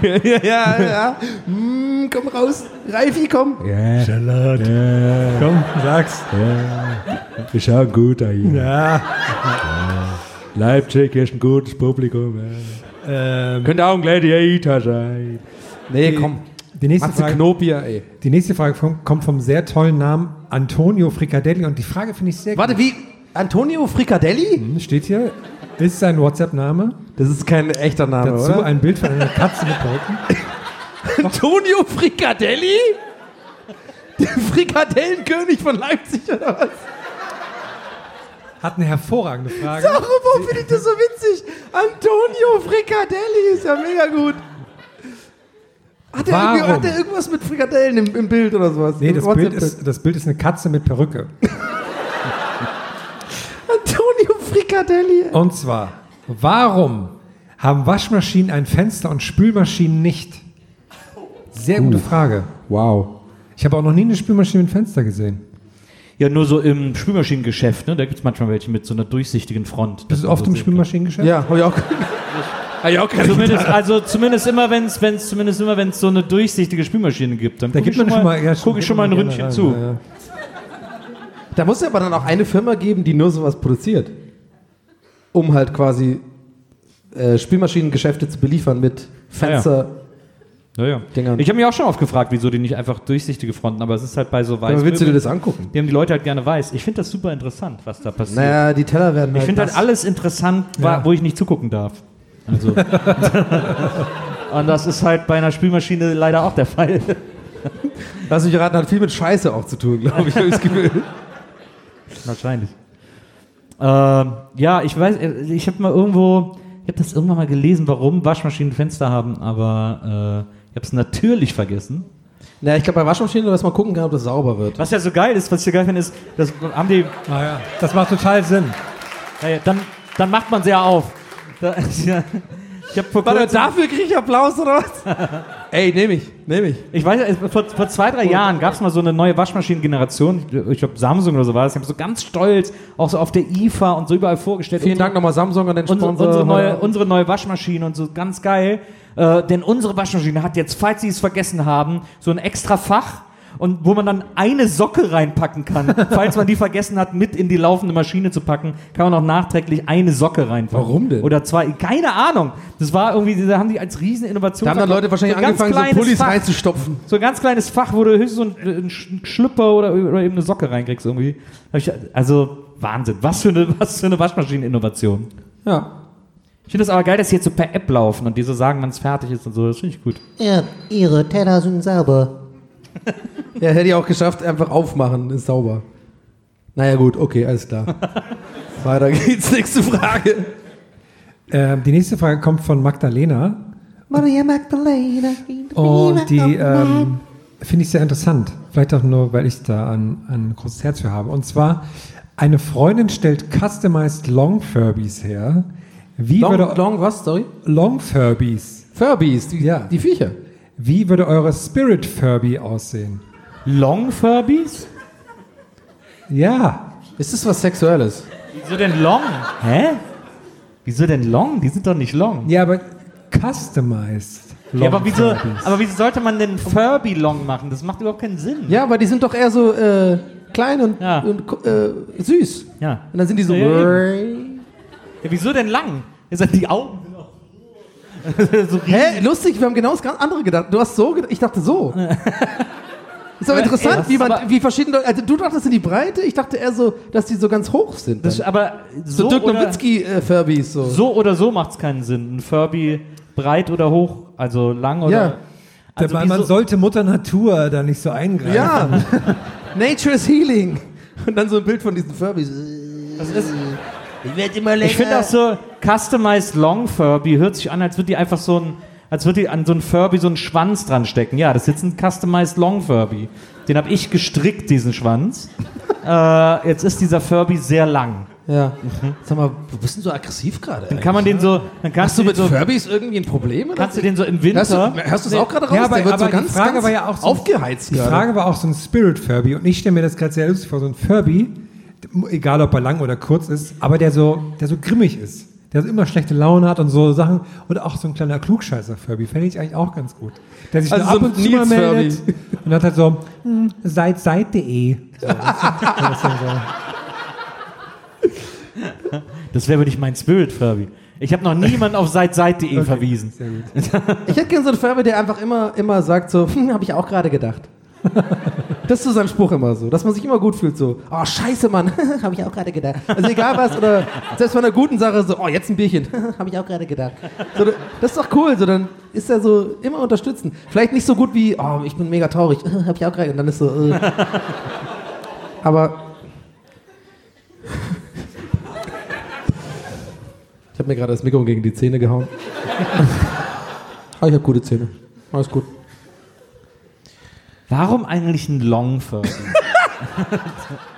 ja. ja. Mm, komm raus. Reifi, komm. Salat. Komm, sag's. Ist auch gut hier. Ja. Leipzig ist ein gutes Publikum. Ähm, Könnte auch ein Gladiator sein. Nee, komm. Die, nächste Matze Frage, Knobier, ey. die nächste Frage kommt vom sehr tollen Namen Antonio Fricadelli und die Frage finde ich sehr Warte, wie? Antonio Fricadelli? gut. Steht hier, ist sein WhatsApp-Name. Das ist kein echter Name, Dazu oder? ein Bild von einer Katze mit Perücken. Antonio Fricadelli? Der Frikadellenkönig von Leipzig, oder was? Hat eine hervorragende Frage. Darüber finde ich das so witzig. Antonio Fricadelli ist ja mega gut. Hat er, hat er irgendwas mit Frikadellen im, im Bild oder sowas? Nee, das Bild, ist, das Bild ist eine Katze mit Perücke. Antonio Fricadelli. Und zwar, warum haben Waschmaschinen ein Fenster und Spülmaschinen nicht? Sehr gute Frage. Wow. Ich habe auch noch nie eine Spülmaschine mit Fenster gesehen. Ja, nur so im Spülmaschinengeschäft, ne? Da gibt es manchmal welche mit so einer durchsichtigen Front. Bist du oft im kann. Spülmaschinengeschäft? Ja, hab ich auch. Hab ich auch gerade Zumindest, also zumindest immer, wenn es wenn's, zumindest immer, wenn es so eine durchsichtige Spülmaschine gibt, dann Da gucke gibt ich man schon mal, ja, guck ich schon mal ein Ründchen rein, zu. ja, ja. Da muss es aber dann auch eine Firma geben, die nur sowas produziert. Um halt quasi äh, Spielmaschinengeschäfte zu beliefern mit Fenster. Ja, ja. Dingern. Ich habe mich auch schon oft gefragt, wieso die nicht einfach durchsichtige Fronten, aber es ist halt bei so weiß. Aber willst du dir das angucken? Die haben die Leute halt gerne weiß. Ich finde das super interessant, was da passiert. Naja, die Teller werden halt. ich finde halt alles interessant, Ja. wo ich nicht zugucken darf. Also. Und das ist halt bei einer Spülmaschine leider auch der Fall. Lass mich raten, hat viel mit Scheiße auch zu tun, glaube ich, hab ich das Gefühl. Wahrscheinlich. Ähm, ja, ich weiß, äh, ich habe mal irgendwo, ich habe das irgendwann mal gelesen, warum Waschmaschinen Fenster haben, aber äh, ich habe es natürlich vergessen. naja, ich glaube, bei Waschmaschinen, dass man gucken kann, ob das sauber wird. Was ja so geil ist, was ich so geil finde, ist, das haben die, Ah, ja. Das macht total Sinn. naja, dann, dann macht man sie ja auf. Ich habe vor Warte, dafür kriege ich Applaus oder was? Ey, nehme ich, nehme ich. Ich weiß, vor, vor zwei, drei Jahren gab es mal so eine neue Waschmaschinengeneration. Ich, ich glaube, Samsung oder so war das. Die haben so ganz stolz, auch so auf der IFA und so überall vorgestellt. Vielen unsere, Dank nochmal Samsung an den Unsere, Sponsor. unsere, neue, unsere neue Waschmaschine und so ganz geil. Äh, denn unsere Waschmaschine hat jetzt, falls Sie es vergessen haben, so ein extra Fach. Und wo man dann eine Socke reinpacken kann. Falls man die vergessen hat, mit in die laufende Maschine zu packen, kann man auch nachträglich eine Socke reinpacken. Warum denn? Oder zwei. Keine Ahnung. Das war irgendwie, da haben die als Rieseninnovation. da haben dann Leute wahrscheinlich so angefangen, so Pullis Fach. reinzustopfen. So ein ganz kleines Fach, wo du höchstens so ein, ein Sch- Schlüpper oder, oder eben eine Socke reinkriegst irgendwie. Also Wahnsinn. Was für eine, was für eine Waschmaschineninnovation. Ja. Ich finde es aber geil, dass die jetzt so per App laufen und die so sagen, wann es fertig ist und so. Das finde ich gut. Ja, ihre Teller sind sauber. Ja, hätte ich auch geschafft, einfach aufmachen, ist sauber. Naja, gut, okay, alles klar. Weiter geht's, nächste Frage. Ähm, die nächste Frage kommt von Magdalena. Maria Magdalena. Und die ähm, finde ich sehr interessant. Vielleicht auch nur, weil ich da ein, ein großes Herz für habe. Und zwar, eine Freundin stellt customized Long Furbies her. Wie Long, würde long was, sorry? Long Furbies. Furbies, die, Ja. die Viecher. Wie würde eure Spirit Furby aussehen? Long Furbies? Ja. Ist das was Sexuelles? Wieso denn Long? Hä? Wieso denn Long? Die sind doch nicht Long. Ja, aber customized. Long ja, aber wieso, Furbies. aber wieso sollte man denn Furby Long machen? Das macht überhaupt keinen Sinn. Ja, aber die sind doch eher so äh, klein und, Ja. und äh, süß. Ja. Und dann sind die so. Ja, ja, Ja, wieso denn lang? Ist das die Augen? so Hä? Lustig, wir haben genau das ganz andere gedacht. Du hast so gedacht, ich dachte so. Ist aber interessant, ey, wie, man, aber- wie verschiedene. Also du dachtest in die Breite, ich dachte eher so, dass die so ganz hoch sind. Das, aber so so, Dirk oder, Nowitzki-Furbies. so. so oder so macht es keinen Sinn. Ein Furby breit oder hoch, also lang oder. Ja. Also man, man sollte Mutter Natur da nicht so eingreifen. Ja. Nature is healing. Und dann so ein Bild von diesen Furbies. das ist, Ich werde immer länger. ich finde auch so Customized Long Furby hört sich an, als würde die einfach so ein, als würde die an so ein Furby so einen Schwanz dran stecken. Ja, das ist jetzt ein Customized Long Furby. Den habe ich gestrickt, diesen Schwanz. äh, jetzt ist dieser Furby sehr lang. Ja. Sag mal, du bist denn so aggressiv gerade? Dann kann man den so, dann kannst Hast du du mit so, Furbies irgendwie ein Problem? Oder? kannst du den so im Hörst du, Winter. hörst du es auch gerade raus? Ja, aber, Der wird aber so ganz, die Frage ganz war ja auch so, aufgeheizt Die gerade. Frage war auch so ein Spirit Furby und ich stelle mir das gerade sehr lustig vor, so ein Furby, egal ob er lang oder kurz ist, aber der so, der so grimmig ist, der so immer schlechte Laune hat und so Sachen und auch so ein kleiner Klugscheißer Furby fände ich eigentlich auch ganz gut, der sich Also so ab ein und zu mal meldet Furby. und hat halt so hm, seit seit.de. So, das ist dann so. Das wäre nicht mein Spirit Furby. Ich habe noch niemanden auf seit.seit.de verwiesen. Sehr gut. Ich hätte gerne so einen Furby, der einfach immer, immer sagt so, hm, habe ich auch gerade gedacht. Das ist so sein Spruch immer so, dass man sich immer gut fühlt so, oh scheiße Mann, habe ich auch gerade gedacht. Also egal was, oder selbst bei einer guten Sache so, oh jetzt ein Bierchen, habe ich auch gerade gedacht. So, das ist doch cool, so dann ist er so immer unterstützend. Vielleicht nicht so gut wie, oh ich bin mega traurig, habe ich auch gerade, und dann ist so, äh. aber ich habe mir gerade das Mikro gegen die Zähne gehauen. Aber ich habe gute Zähne, alles gut. Warum eigentlich ein Long Furby?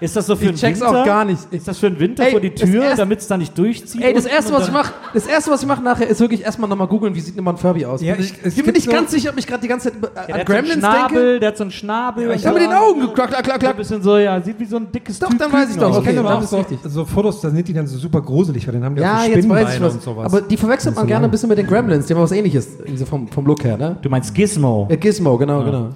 ist das so für Ich einen check's Winter? auch gar nicht. Ist das für einen Winter Ey, vor die Tür, damit es da nicht durchzieht? Ey, das erste, was ich mache, das erste, was ich mache nachher, ist wirklich erstmal nochmal googeln, wie sieht denn mal ein Furby aus. Ja, ich, ich- bin mir nicht so- ganz sicher, ob ich gerade die ganze Zeit Ja, an der hat so einen Gremlins Schnabel, denke. der hat so einen Schnabel. Ich habe mit den Augen geguckt, klar, klar, klar, So klar. ein bisschen so, ja, sieht wie so ein dickes Doch, Typ dann weiß ich doch. Ich kenne Okay, aber dann auch ist so, richtig. so Fotos, da sind die dann so super gruselig, weil dann haben die Ja, auch so jetzt weiß ich Spinnenbeine was. und sowas. Aber die verwechselt man so gerne ein bisschen mit den Gremlins, die haben was ähnliches, so vom, Look her, ne? Du meinst Gizmo? Ja, Gizmo, genau, genau.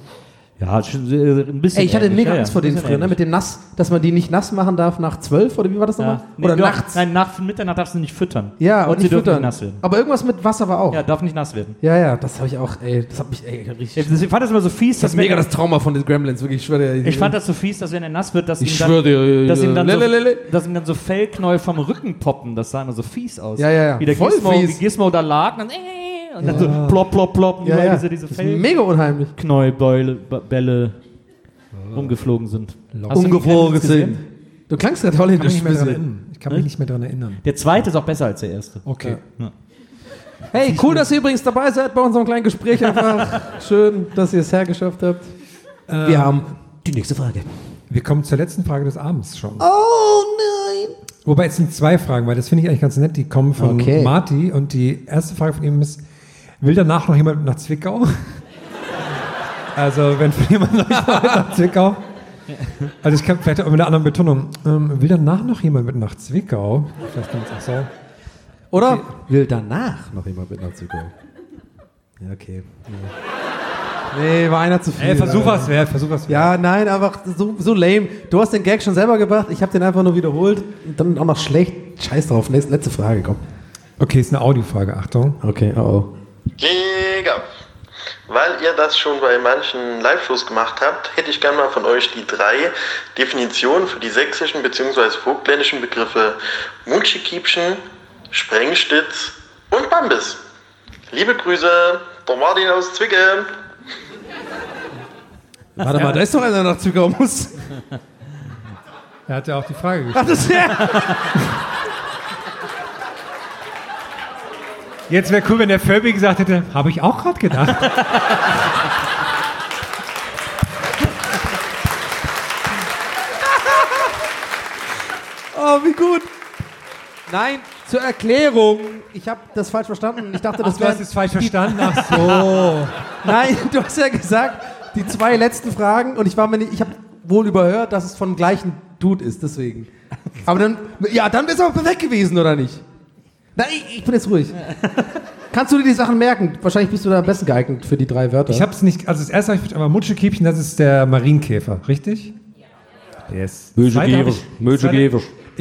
Ja, schon, äh, ein bisschen. Ey, ich hatte ähnlich, mega ja, ja, Angst vor denen bisschen früher, ne? Mit dem Nass, dass man die nicht nass machen darf nach zwölf, oder wie war das nochmal? Ja. Nee, Oder du- nachts. Nein, nach Mitternacht darfst du nicht füttern. Ja, und, sie nicht dürfen füttern. nicht nass werden. Aber irgendwas mit Wasser war auch. Ja, Ja, darf nicht nass werden. ja, das habe ich auch, ey, das hat mich, ey, richtig. Ich fand das immer so fies, Das ist mega das Trauma von den Gremlins, wirklich, ich schwöre dir. ich fand das so fies, dass wenn er nass wird, dass Ich ihm dann, schwöre dir, dass ihm dann, so, lelelele. dass ihm dann so Fellknäuel vom Rücken poppen. Das sah immer so fies aus. Ja, ja, ja. Wie der Voll Gizmo, fies. wie Gizmo da lag und dann, äh, und dann so plopp, plopp, plopp, ja, ja. diese, diese mega unheimlich. Fellknäuelbälle B- Bälle rumgeflogen sind. Den gesehen. Du klangst gerade Ich kann mich holländisch. nicht mehr dran erinnern. Kann mich nicht mehr daran erinnern. Der zweite ist auch besser als der erste. Okay. Hey, cool, dass ihr übrigens dabei seid bei unserem kleinen Gespräch. Einfach schön, dass ihr es hergeschafft habt. Wir haben die nächste Frage. Wir kommen zur letzten Frage des Abends schon. Oh nein. Wobei es sind zwei Fragen, weil das finde ich eigentlich ganz nett. Die kommen von Okay. Marty und die erste Frage von ihm ist: Will danach noch jemand nach Zwickau? Also, wenn jemand noch jemand nach Zwickau. Also, ich kann vielleicht auch mit einer anderen Betonung. Ähm, will danach noch jemand mit nach Zwickau? Vielleicht kann auch so. Oder will danach noch jemand mit nach Zwickau? Ja, okay. Nee, nee war einer zu viel. Ey, versuch was wert, versuch was wert. Ja, nein, einfach so, so lame. Du hast den Gag schon selber gebracht, ich habe den einfach nur wiederholt. Und dann auch noch schlecht. Scheiß drauf. Letzte, letzte Frage, komm. Okay, ist eine Audiofrage, Achtung. Okay, oh oh. Mega. Weil ihr das schon bei manchen Live-Shows gemacht habt, hätte ich gerne mal von euch die drei Definitionen für die sächsischen bzw. vogtländischen Begriffe Mutschikiepchen, Sprengstitz und Bambis. Liebe Grüße, der Martin aus Zwickau. Warte mal, da ist doch einer nach Zwickau muss. Er hat ja auch die Frage gestellt. Ach, das ist ja. Jetzt wäre cool, wenn der Furby gesagt hätte, habe ich auch gerade gedacht. Oh, wie gut. Nein, zur Erklärung. Ich habe das falsch verstanden. Ich dachte, das Ach, du hast wäre. es falsch verstanden. Ach so. Nein, du hast ja gesagt, die zwei letzten Fragen und ich war mir nicht, ich habe wohl überhört, dass es von gleichen Dude ist, deswegen. Aber dann, ja, dann ist es aber perfekt gewesen, oder nicht? Nein, ich, ich bin jetzt ruhig. Kannst du dir die Sachen merken? Wahrscheinlich bist du da am besten geeignet für die drei Wörter. Ich habe es nicht, also das erste habe ich, aber Mutschekiebchen, das ist der Marienkäfer, richtig? Yes. Böse Zweite hab Käfer, ich-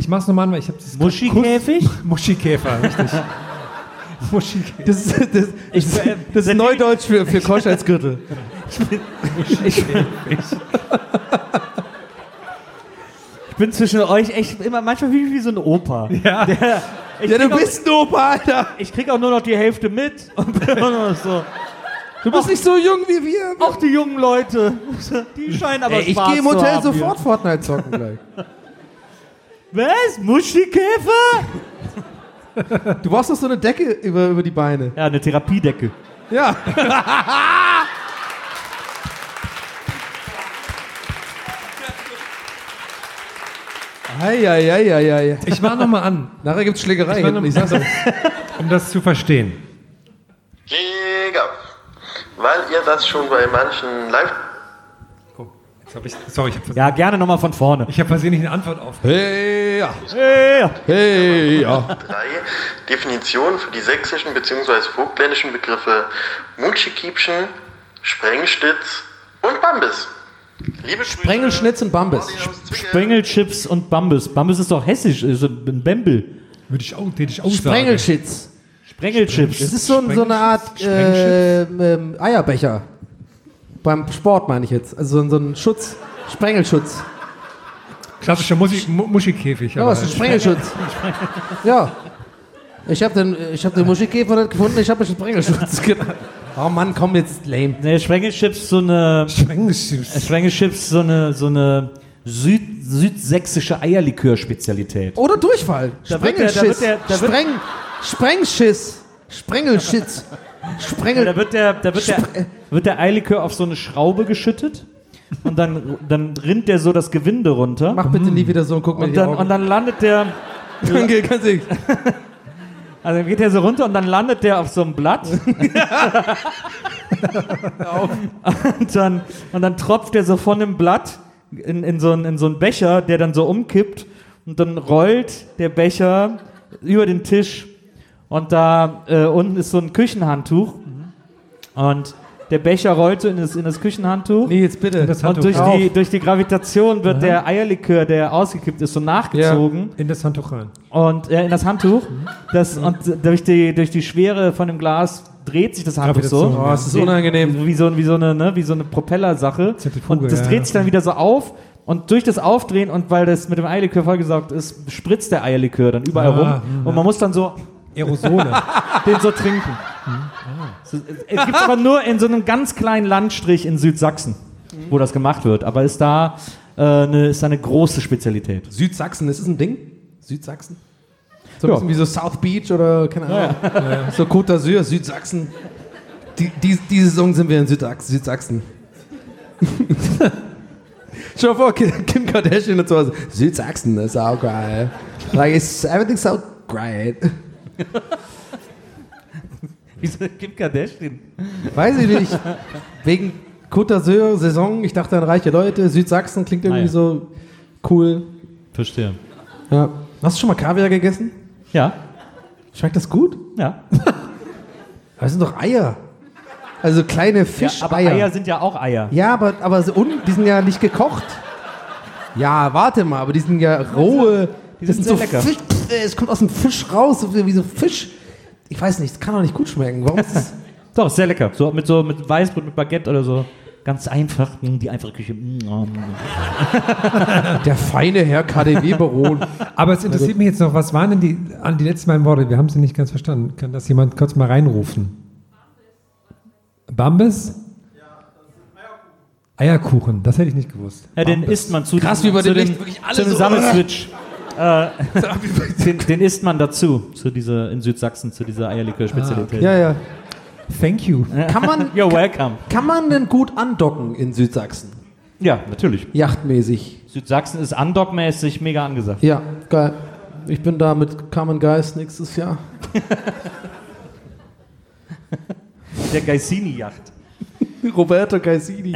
mach's nochmal, weil ich habe das Muschikäfig? Muschikäfer, richtig. Muschikäfer. das, ist- das, Ich, das ist Neudeutsch für, für Keuschheitsgürtel. ich bin zwischen euch echt immer manchmal wie, wie so ein Opa. Ja. Der, ich, Ja, du auch, bist ein Opa, Alter. ich krieg auch nur noch die Hälfte mit und bin immer noch so. Du bist nicht so jung wie wir. Auch die jungen Leute, die scheinen aber Ey, ich Spaß gehe im Hotel sofort Fortnite zocken gleich. Hier. Was? Muschikäfer? Du brauchst doch so eine Decke über, über die Beine. Ja, eine Therapiedecke. Ja. Eieieiei. Ich mach nochmal an, Nachher gibt's Schlägerei. Ich hinten, Ich sag's um das zu verstehen. Mega. Weil ihr das schon bei manchen Live Jetzt hab ich, sorry, ich habe Ja, gerne nochmal von vorne. ich hab versehentlich eine Antwort auf. Hey, ja. Hey, Hey, ja. drei Definitionen für die sächsischen bzw. vogtländischen Begriffe Mutschikiepchen, Sprengstitz und Bambis. Sprengelschnitz und Bambis. Zwickau. Sprengelchips und Bambus. Bambus ist doch hessisch, ist ein Bembel. Würde ich auch, hätte ich auch sagen. Sprengelschitz. Sprengelchips. Das ist so, ein- so eine Art äh, ähm, Eierbecher. Beim Sport meine ich jetzt. Also so ein, so ein Schutz. Sprengelschutz. Klassischer Musik, Mu Muschikäfig. Ja, ist ein Sprengelschutz? Ja. Ich habe den, ich hab den Muschelkäfer nicht gefunden, ich habe einen Sprengelschutz genannt. Oh Mann, komm jetzt lame. Ne, Sprengelchips so eine. Sprengelchips. Sprengelchips so eine so eine Süd, südsächsische Eierlikör-Spezialität. Oder Durchfall. Sprengelschiss. Spreng, Sprengschiss. Sprengelschiss. Sprengel. Da wird der, da wird der, wird der Eierlikör auf so eine Schraube geschüttet und dann, dann rinnt der so das Gewinde runter. Mach bitte nie wieder so und guck mir Und dann, und dann landet der, Danke, ganz. Also dann geht der so runter und dann landet der auf so einem Blatt. und, dann, und dann tropft der so von dem Blatt in, in, so einen, in so einen Becher, der dann so umkippt. Und dann rollt der Becher über den Tisch. Und da äh, unten ist so ein Küchenhandtuch. Und der Becher rollt so in das, in das Küchenhandtuch. Nee, jetzt bitte. Das Und durch auf. die, durch die Gravitation wird der Eierlikör, der ausgekippt ist, so nachgezogen in das Handtuch rein. und äh, in das Handtuch. Das, und durch die, durch die Schwere von dem Glas dreht sich das Handtuch so. Oh, es ist unangenehm. Wie so, wie so eine, ne, wie so eine Propellersache. Und das ja, dreht ja. sich dann wieder so auf. Und durch das Aufdrehen und weil das mit dem Eierlikör vollgesaugt ist, spritzt der Eierlikör dann überall Ah, rum. Und man muss dann so Aerosole. den so trinken. So, Es gibt aber nur in so einem ganz kleinen Landstrich in Südsachsen, wo das gemacht wird. Aber ist da, äh, eine, ist da eine große Spezialität. Südsachsen, ist das ein Ding? Südsachsen? So ein Ja. bisschen wie so South Beach oder keine Ahnung. So Côte d'Azur, Südsachsen. Die, die, diese Saison sind wir in Südsachsen. Südsachsen. Schau dir vor, Kim Kardashian und so. was. Südsachsen ist auch geil. Like, it's, everything's so great. Wieso Kim Kardashian? Weiß ich nicht. Wegen Côte d'Azur, Saison, ich dachte an reiche Leute, Südsachsen klingt irgendwie Ah, ja. so cool. Verstehe. Ja. Hast du schon mal Kaviar gegessen? Ja, Schmeckt das gut? ja. Aber es sind doch Eier. Also kleine ja Fischeier. aber Eier sind ja auch Eier. Ja, aber, aber so, und, die sind ja nicht gekocht. Ja, warte mal, aber die sind ja rohe. Die das sind sind so sehr lecker. Fisch, äh, es kommt aus dem Fisch raus, so wie so Fisch. Ich weiß nicht, es kann doch nicht gut schmecken. Warum ist das? Doch, ist sehr lecker. So mit so mit Weißbrot, mit Baguette oder so. Ganz einfach. mm, Die einfache Küche. mm, mm. Der feine Herr KDW-Baron. Aber es interessiert mich jetzt noch, was waren denn die, an die letzten beiden Worte? Wir haben sie nicht ganz verstanden. Kann das jemand kurz mal reinrufen? Bambis? Eierkuchen, das hätte ich nicht gewusst. Ja, den isst man zu Krass, wie bei zu dem dem, wirklich alle zu so- Sammelswitch. Äh, den, den isst man dazu, zu dieser, in Südsachsen, zu dieser Eierlikör-Spezialität. ja, ja. Thank you. Kann man, You're welcome. kann man denn gut andocken in Südsachsen? Ja, natürlich. Yachtmäßig. Südsachsen ist undockmäßig mega angesagt. Ja, geil. Ich bin da mit Carmen Geist nächstes Jahr. Der Geisini-Yacht. Roberto Gaisini.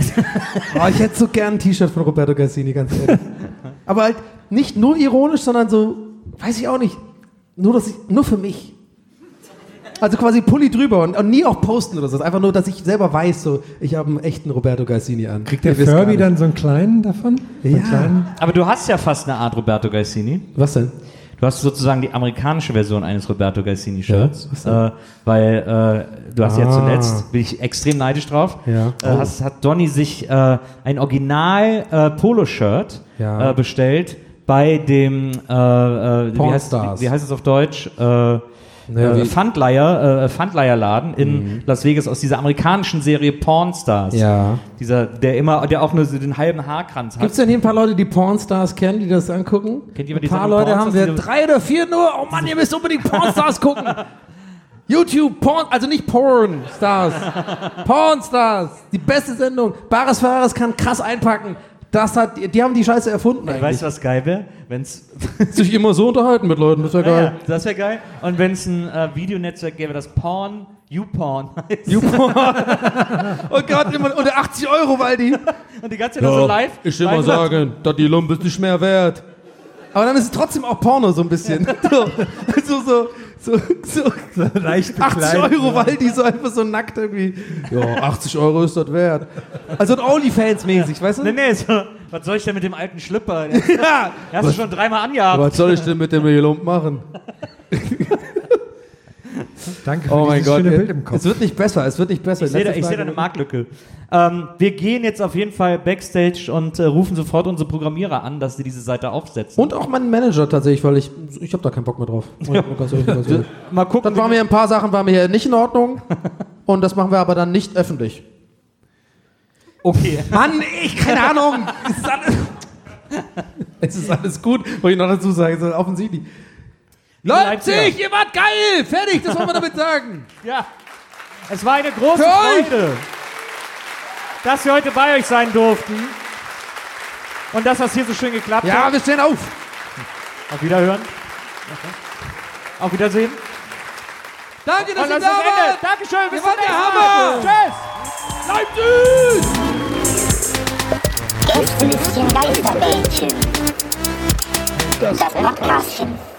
oh, ich hätte so gern ein T-Shirt von Roberto Gaisini, ganz ehrlich. Aber halt nicht nur ironisch, sondern so, weiß ich auch nicht, nur, dass ich, nur für mich. Also quasi Pulli drüber und, und nie auch posten oder so. Einfach nur, dass ich selber weiß, so, ich habe einen echten Roberto Gaisini an. Kriegt der gar Furby dann so einen kleinen davon? So einen Ja. kleinen? Aber du hast ja fast eine Art Roberto Geisini. Was denn? Du hast sozusagen die amerikanische Version eines Roberto Geisini-Shirts. Ja, was denn? äh, weil äh, du hast ja Ah. zuletzt, bin ich extrem neidisch drauf, Ja. äh, Oh. hast, hat Donny sich äh, ein Original äh, Polo-Shirt Ja. äh, bestellt bei dem, äh, äh, wie, heißt, Pornstars. wie, wie heißt es auf Deutsch? Äh, Naja, äh, Mhm. Pfandleiher, äh, Pfandleierladen in Las Vegas aus dieser amerikanischen Serie Pornstars. Ja. Dieser, der immer, der auch nur so den halben Haarkranz hat. Gibt es denn hier ein paar Leute, die Pornstars kennen, die das angucken? Kennt jemand ein die paar Leute haben wir. Pornstars, Drei oder vier nur. Oh Mann, ihr müsst unbedingt Pornstars gucken. YouTube, Porn, also nicht Pornstars. Pornstars. Die beste Sendung. Bares Fares kann krass einpacken. Das hat, die haben die Scheiße erfunden eigentlich. Weißt du, was geil wäre? Wenn's Sich immer so unterhalten mit Leuten, das wäre Ja, geil. ja, das wäre geil. Und wenn es ein äh, Videonetzwerk gäbe, das Porn, YouPorn heißt. YouPorn. oh Gott, immer unter 80 Euro, weil die. Und die ganze Zeit nur so live. ich will mal sagen, dass die Lumpe ist nicht mehr wert. Aber dann ist es trotzdem auch Porno so ein bisschen. so, so, so, so, so Leicht 80 bekleidet, Euro, weil die so einfach so nackt irgendwie. Ja, 80 Euro ist das wert. Also Onlyfans-mäßig, weißt du? Nee, nee, so, was soll ich denn mit dem alten Schlüpper? Den Ja. hast du schon dreimal angehabt. Was soll ich denn mit dem Lump machen? Danke für Oh mein Gott. schöne Bild im Kopf. Es wird nicht besser, es wird nicht besser. Ich sehe da, ich seh da eine Marktlücke. Ähm, wir gehen jetzt auf jeden Fall backstage und äh, rufen sofort unsere Programmierer an, dass sie diese Seite aufsetzen. Und auch meinen Manager tatsächlich, weil ich, ich habe da keinen Bock mehr drauf. Ehrlich. mal gucken. Dann waren mir ein paar Sachen waren mir hier nicht in Ordnung. Und das machen wir aber dann nicht öffentlich. okay. Mann, ich, keine Ahnung. Es ist alles, es ist alles gut, wollte ich noch dazu sagen. Offensichtlich. Leipziger. Leipzig, ihr wart geil! Fertig, das wollen wir damit sagen. Ja. Es war eine große Für euch. Freude, dass wir heute bei euch sein durften. Und dass das hier so schön geklappt Ja, hat. wir stehen auf. Auf Wiederhören. Auf Wiedersehen. Danke, dass Und ihr das da wart. Dankeschön. Bis zum nächsten Mal. der Hammer. Tschüss. Leipzig! Gästelistchen Geisterbällchen. Das Podcastchen.